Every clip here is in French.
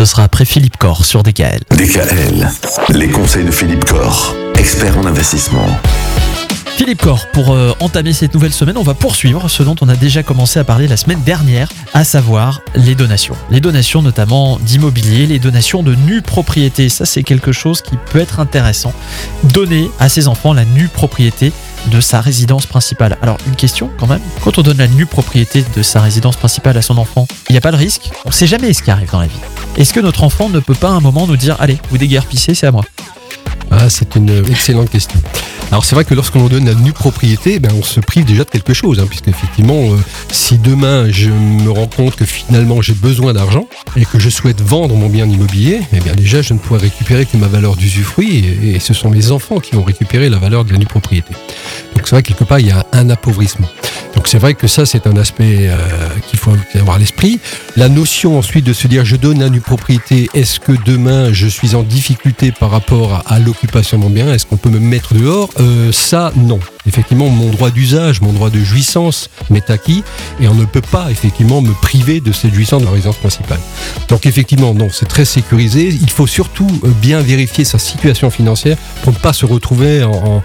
Ce sera après Philippe Corr sur DKL. DKL, les conseils de Philippe Corr, expert en investissement. Philippe Corr, pour euh, entamer cette nouvelle semaine, on va poursuivre ce dont on a déjà commencé à parler la semaine dernière, à savoir les donations. Les donations notamment d'immobilier, les donations de nue propriété. Ça, c'est quelque chose qui peut être intéressant. Donner à ses enfants la nue propriété de sa résidence principale. Alors, une question quand même. Quand on donne la nue propriété de sa résidence principale à son enfant, il n'y a pas de risque? On sait jamais ce qui arrive dans la vie. Est-ce que notre enfant ne peut pas à un moment nous dire Allez, vous déguerpissez, c'est à moi? Ah, C'est une excellente question. Alors c'est vrai que lorsqu'on donne la nue propriété, ben, on se prive déjà de quelque chose, hein, puisque effectivement, euh, si demain je me rends compte que finalement j'ai besoin d'argent et que je souhaite vendre mon bien immobilier, eh bien déjà je ne pourrai récupérer que ma valeur d'usufruit et, ce sont mes enfants qui vont récupérer la valeur de la nue propriété. C'est vrai quelque part il y a un appauvrissement. Donc c'est vrai que ça, c'est un aspect euh, qu'il faut avoir à l'esprit. La notion ensuite de se dire je donne une propriété, est-ce que demain je suis en difficulté par rapport à, l'occupation de mon bien? Est-ce qu'on peut me mettre dehors? Euh, Ça, non. Effectivement, mon droit d'usage, mon droit de jouissance m'est acquis et on ne peut pas effectivement me priver de cette jouissance de la résidence principale. Donc effectivement, non, c'est très sécurisé. Il faut surtout euh, bien vérifier sa situation financière pour ne pas se retrouver en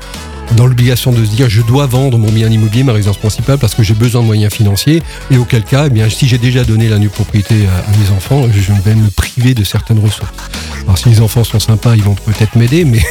dans l'obligation de se dire je dois vendre mon bien immobilier, ma résidence principale, parce que j'ai besoin de moyens financiers. Et auquel cas, eh bien, si j'ai déjà donné la nue propriété à, mes enfants, je vais me priver de certaines ressources. Alors si les enfants sont sympas, ils vont peut-être m'aider, mais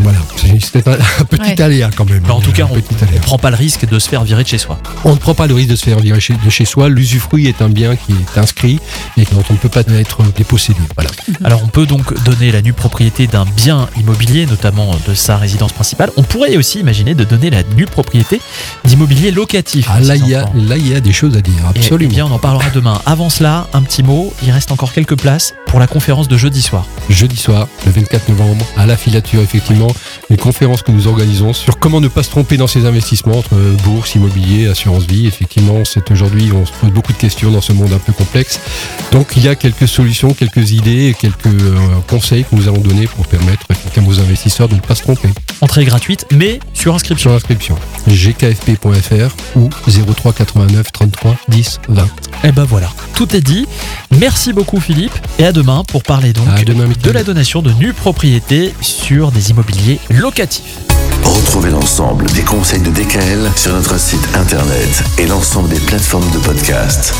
voilà, c'est un, petit aléa quand même. en tout cas, on ne prend pas le risque de se faire virer de chez soi. On ne prend pas le risque de se faire virer de chez soi. L'usufruit est un bien qui est inscrit et dont on ne peut pas être dépossédé. Voilà. Alors on peut donc donner la nue propriété d'un bien immobilier, notamment de sa résidence principale. On pourrait aussi imaginer de donner la nue propriété d'immobilier locatif. Ah, là, il y a, là, il y a des choses à dire, absolument. Et, bien, on en parlera demain. Avant cela, un petit mot, il reste encore quelques places pour la conférence de jeudi soir. Jeudi soir, le 24 novembre, à la filature, effectivement, une conférence que nous organisons sur comment ne pas se tromper dans ses investissements entre bourse, immobilier, assurance vie. Effectivement, c'est aujourd'hui, on se pose beaucoup de questions dans ce monde un peu complexe. Donc, il y a quelques solutions, quelques idées, quelques euh, conseils que nous allons donner pour permettre à nos investisseurs de ne pas se tromper. Entrée gratuite, mais sur inscription. Sur inscription. gkfp.fr ou 03 89 33 10 20. Et ben voilà, tout est dit. Merci beaucoup Philippe et à demain pour parler donc de la donation de nue propriété sur des immobiliers locatifs. Retrouvez l'ensemble des conseils de DKL sur notre site internet et l'ensemble des plateformes de podcast.